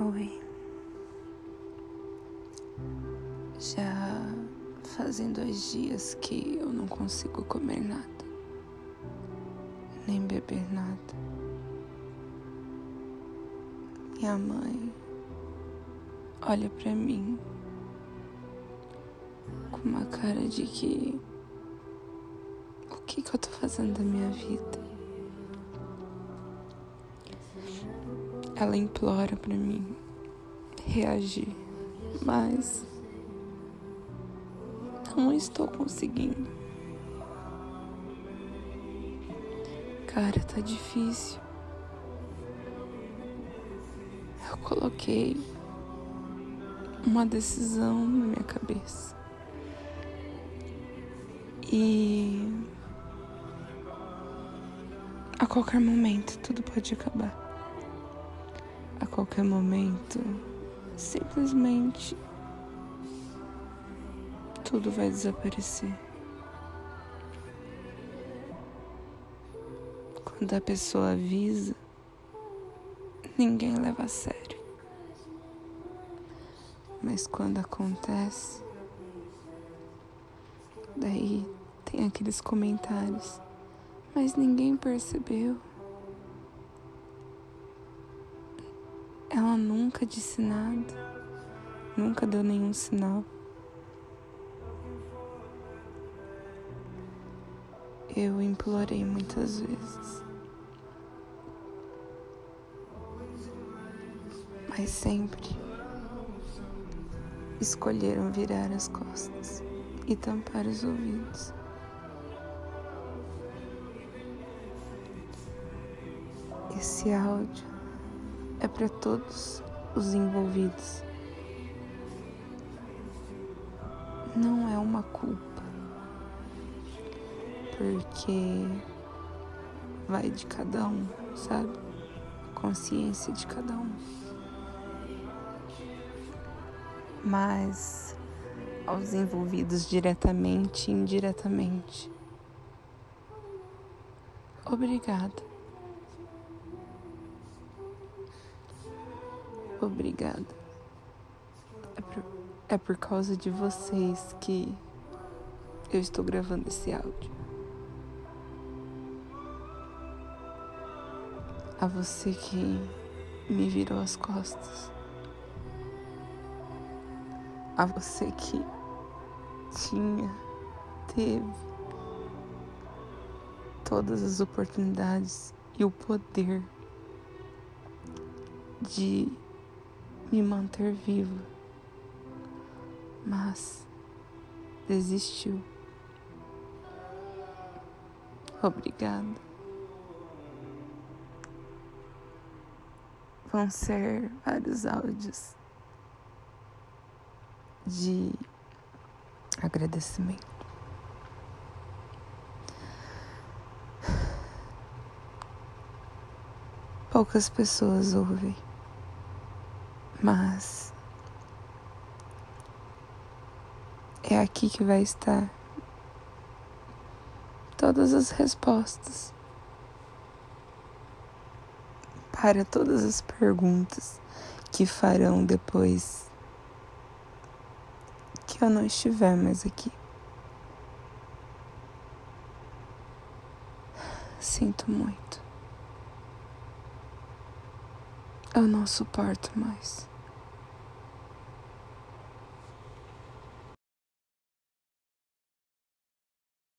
Oi. Já fazem dois dias que eu não consigo comer nada, nem beber nada. Minha mãe olha para mim com uma cara de que o que, que eu tô fazendo da minha vida? Ela implora para mim reagir, mas não estou conseguindo. Cara, tá difícil. Eu coloquei uma decisão na minha cabeça. E a qualquer momento tudo pode acabar qualquer momento, simplesmente tudo vai desaparecer. Quando a pessoa avisa, ninguém leva a sério. Mas quando acontece, daí tem aqueles comentários. Mas ninguém percebeu. Ela nunca disse nada, nunca deu nenhum sinal. Eu implorei muitas vezes, mas sempre escolheram virar as costas e tampar os ouvidos. Esse áudio é para todos os envolvidos. Não é uma culpa, porque vai de cada um, sabe? A consciência de cada um. Mas aos envolvidos diretamente e indiretamente. Obrigada. Obrigada. É por, é por causa de vocês que eu estou gravando esse áudio. A você que me virou as costas. A você que tinha, teve todas as oportunidades e o poder de me manter viva, mas desistiu. Obrigada. Vão ser vários áudios de agradecimento. Poucas pessoas ouvem mas é aqui que vai estar todas as respostas para todas as perguntas que farão depois que eu não estiver mais aqui. Sinto muito. Eu não suporto mais.